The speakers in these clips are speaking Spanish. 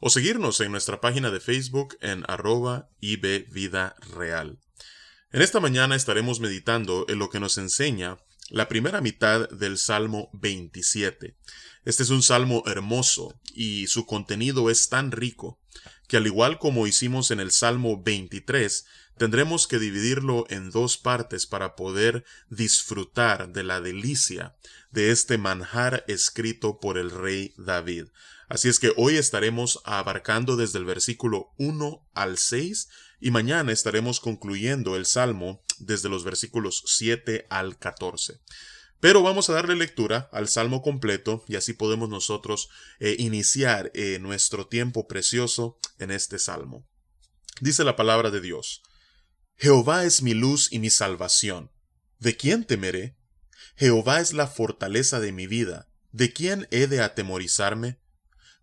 o seguirnos en nuestra página de Facebook en arroba Vida Real. En esta mañana estaremos meditando en lo que nos enseña la primera mitad del Salmo 27. Este es un salmo hermoso y su contenido es tan rico que al igual como hicimos en el Salmo 23, tendremos que dividirlo en dos partes para poder disfrutar de la delicia de este manjar escrito por el rey David. Así es que hoy estaremos abarcando desde el versículo 1 al 6 y mañana estaremos concluyendo el Salmo desde los versículos 7 al 14. Pero vamos a darle lectura al Salmo completo y así podemos nosotros eh, iniciar eh, nuestro tiempo precioso en este Salmo. Dice la palabra de Dios. Jehová es mi luz y mi salvación. ¿De quién temeré? Jehová es la fortaleza de mi vida. ¿De quién he de atemorizarme?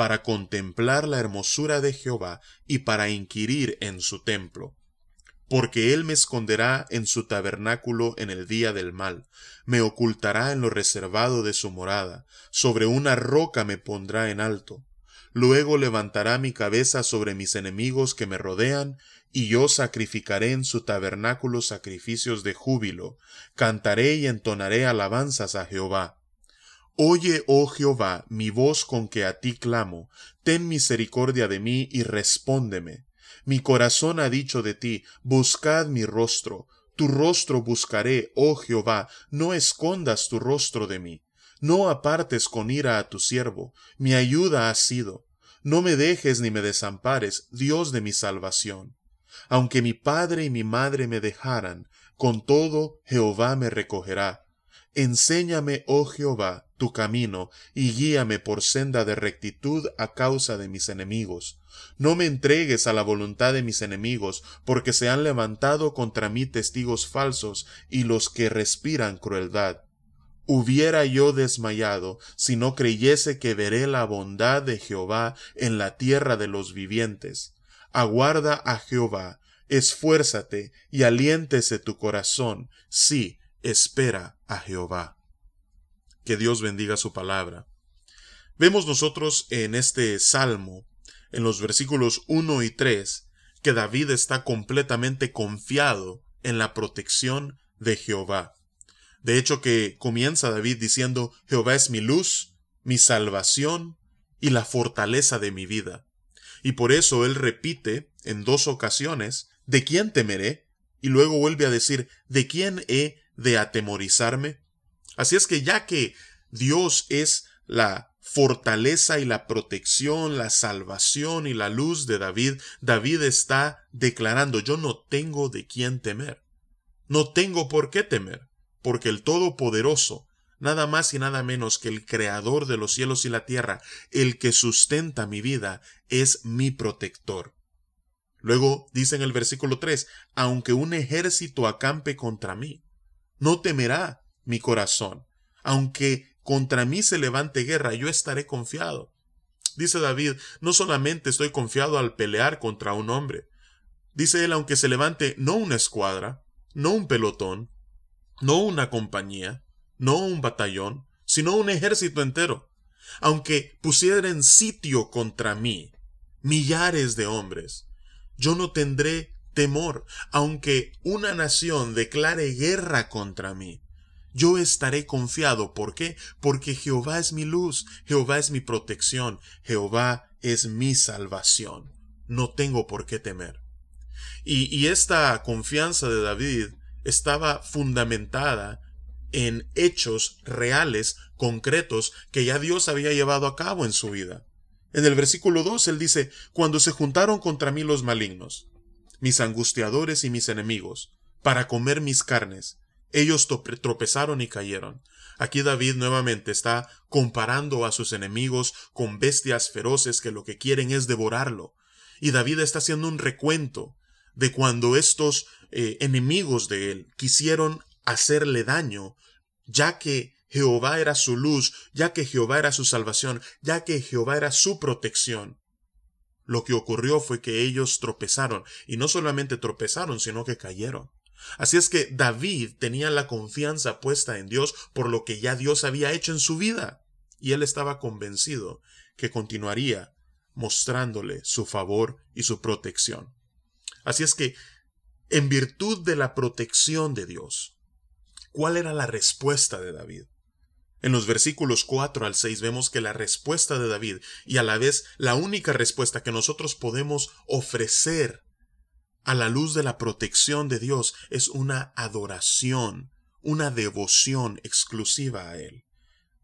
para contemplar la hermosura de Jehová y para inquirir en su templo. Porque él me esconderá en su tabernáculo en el día del mal, me ocultará en lo reservado de su morada, sobre una roca me pondrá en alto. Luego levantará mi cabeza sobre mis enemigos que me rodean, y yo sacrificaré en su tabernáculo sacrificios de júbilo, cantaré y entonaré alabanzas a Jehová. Oye, oh Jehová, mi voz con que a ti clamo, ten misericordia de mí y respóndeme. Mi corazón ha dicho de ti, buscad mi rostro, tu rostro buscaré, oh Jehová, no escondas tu rostro de mí. No apartes con ira a tu siervo, mi ayuda has sido. No me dejes ni me desampares, Dios de mi salvación. Aunque mi padre y mi madre me dejaran, con todo Jehová me recogerá. Enséñame, oh Jehová, tu camino, y guíame por senda de rectitud a causa de mis enemigos. No me entregues a la voluntad de mis enemigos, porque se han levantado contra mí testigos falsos y los que respiran crueldad. Hubiera yo desmayado si no creyese que veré la bondad de Jehová en la tierra de los vivientes. Aguarda a Jehová, esfuérzate y aliéntese tu corazón, sí, espera a Jehová. Que Dios bendiga su palabra. Vemos nosotros en este salmo, en los versículos 1 y 3, que David está completamente confiado en la protección de Jehová. De hecho que comienza David diciendo, Jehová es mi luz, mi salvación y la fortaleza de mi vida. Y por eso él repite en dos ocasiones, ¿de quién temeré? Y luego vuelve a decir, ¿de quién he de atemorizarme? Así es que ya que Dios es la fortaleza y la protección, la salvación y la luz de David, David está declarando, yo no tengo de quién temer. No tengo por qué temer, porque el Todopoderoso, nada más y nada menos que el Creador de los cielos y la tierra, el que sustenta mi vida, es mi protector. Luego dice en el versículo 3, aunque un ejército acampe contra mí, no temerá mi corazón. Aunque contra mí se levante guerra, yo estaré confiado. Dice David, no solamente estoy confiado al pelear contra un hombre. Dice él, aunque se levante no una escuadra, no un pelotón, no una compañía, no un batallón, sino un ejército entero. Aunque pusiera en sitio contra mí millares de hombres, yo no tendré temor, aunque una nación declare guerra contra mí. Yo estaré confiado. ¿Por qué? Porque Jehová es mi luz, Jehová es mi protección, Jehová es mi salvación. No tengo por qué temer. Y, esta confianza de David estaba fundamentada en hechos reales, concretos, que ya Dios había llevado a cabo en su vida. En el versículo 2 él dice, Cuando se juntaron contra mí los malignos, mis angustiadores y mis enemigos, para comer mis carnes, ellos tropezaron y cayeron. Aquí David nuevamente está comparando a sus enemigos con bestias feroces que lo que quieren es devorarlo. Y David está haciendo un recuento de cuando estos eh, enemigos de él quisieron hacerle daño, ya que Jehová era su luz, ya que Jehová era su salvación, ya que Jehová era su protección. Lo que ocurrió fue que ellos tropezaron, y no solamente tropezaron, sino que cayeron. Así es que David tenía la confianza puesta en Dios por lo que ya Dios había hecho en su vida, y él estaba convencido que continuaría mostrándole su favor y su protección. Así es que, en virtud de la protección de Dios, ¿cuál era la respuesta de David? En los versículos 4 al 6 vemos que la respuesta de David y a la vez la única respuesta que nosotros podemos ofrecer a la luz de la protección de Dios es una adoración, una devoción exclusiva a Él.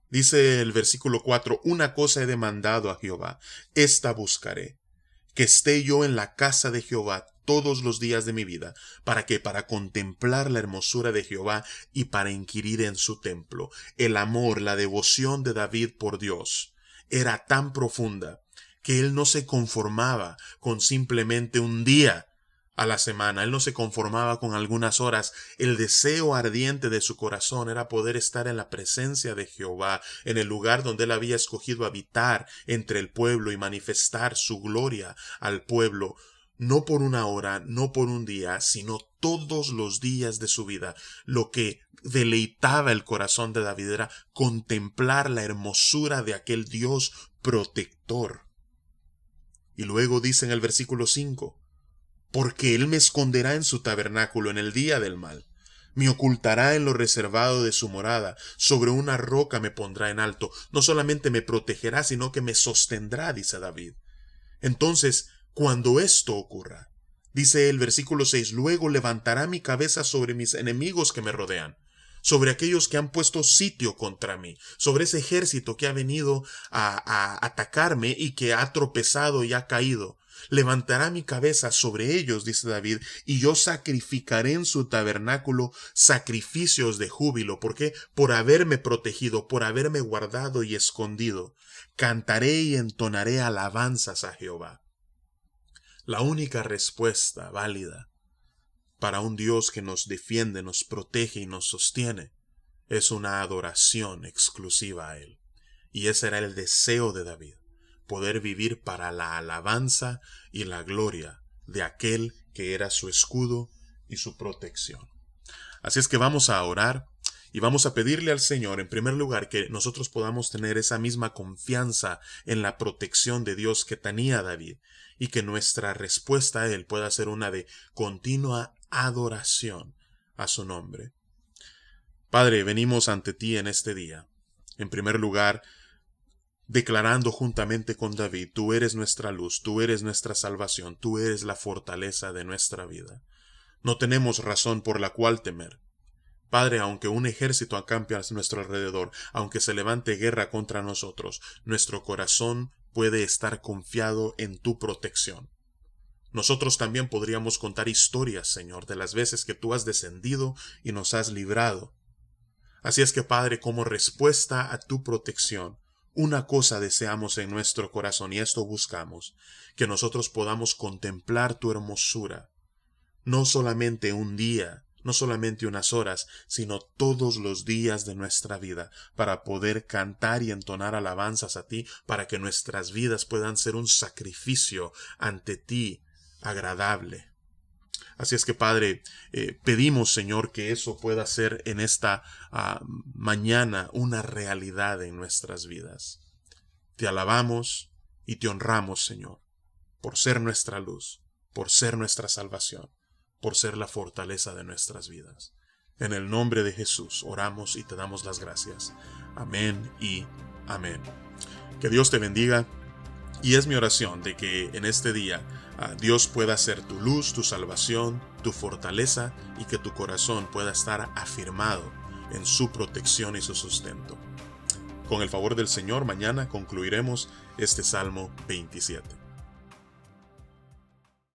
Dice el versículo 4, una cosa he demandado a Jehová, esta buscaré, que esté yo en la casa de Jehová todos los días de mi vida, para que para contemplar la hermosura de Jehová y para inquirir en su templo. El amor, la devoción de David por Dios era tan profunda que él no se conformaba con simplemente un día a la semana. Él no se conformaba con algunas horas. El deseo ardiente de su corazón era poder estar en la presencia de Jehová, en el lugar donde él había escogido habitar entre el pueblo y manifestar su gloria al pueblo, no por una hora, no por un día, sino todos los días de su vida. Lo que deleitaba el corazón de David era contemplar la hermosura de aquel Dios protector. Y luego dice en el versículo 5, porque él me esconderá en su tabernáculo en el día del mal. Me ocultará en lo reservado de su morada, sobre una roca me pondrá en alto, no solamente me protegerá, sino que me sostendrá, dice David. Entonces, cuando esto ocurra, dice el versículo 6, luego levantará mi cabeza sobre mis enemigos que me rodean, sobre aquellos que han puesto sitio contra mí, sobre ese ejército que ha venido a, a atacarme y que ha tropezado y ha caído. Levantará mi cabeza sobre ellos, dice David, y yo sacrificaré en su tabernáculo sacrificios de júbilo. ¿Por qué? Por haberme protegido, por haberme guardado y escondido. Cantaré y entonaré alabanzas a Jehová. La única respuesta válida para un Dios que nos defiende, nos protege y nos sostiene es una adoración exclusiva a Él. Y ese era el deseo de David poder vivir para la alabanza y la gloria de aquel que era su escudo y su protección. Así es que vamos a orar y vamos a pedirle al Señor, en primer lugar, que nosotros podamos tener esa misma confianza en la protección de Dios que tenía David, y que nuestra respuesta a Él pueda ser una de continua adoración a su nombre. Padre, venimos ante ti en este día. En primer lugar, declarando juntamente con David, tú eres nuestra luz, tú eres nuestra salvación, tú eres la fortaleza de nuestra vida. No tenemos razón por la cual temer. Padre, aunque un ejército acampe a nuestro alrededor, aunque se levante guerra contra nosotros, nuestro corazón puede estar confiado en tu protección. Nosotros también podríamos contar historias, Señor, de las veces que tú has descendido y nos has librado. Así es que, Padre, como respuesta a tu protección, una cosa deseamos en nuestro corazón y esto buscamos, que nosotros podamos contemplar tu hermosura, no solamente un día, no solamente unas horas, sino todos los días de nuestra vida, para poder cantar y entonar alabanzas a ti, para que nuestras vidas puedan ser un sacrificio ante ti agradable. Así es que, Padre, eh, pedimos, Señor, que eso pueda ser en esta ah, mañana una realidad en nuestras vidas. Te alabamos y te honramos, Señor, por ser nuestra luz, por ser nuestra salvación, por ser la fortaleza de nuestras vidas. En el nombre de Jesús oramos y te damos las gracias. Amén y amén. Que Dios te bendiga y es mi oración de que en este día ah, Dios pueda ser tu luz, tu salvación, tu fortaleza y que tu corazón pueda estar afirmado en su protección y su sustento. Con el favor del Señor, mañana concluiremos este Salmo 27.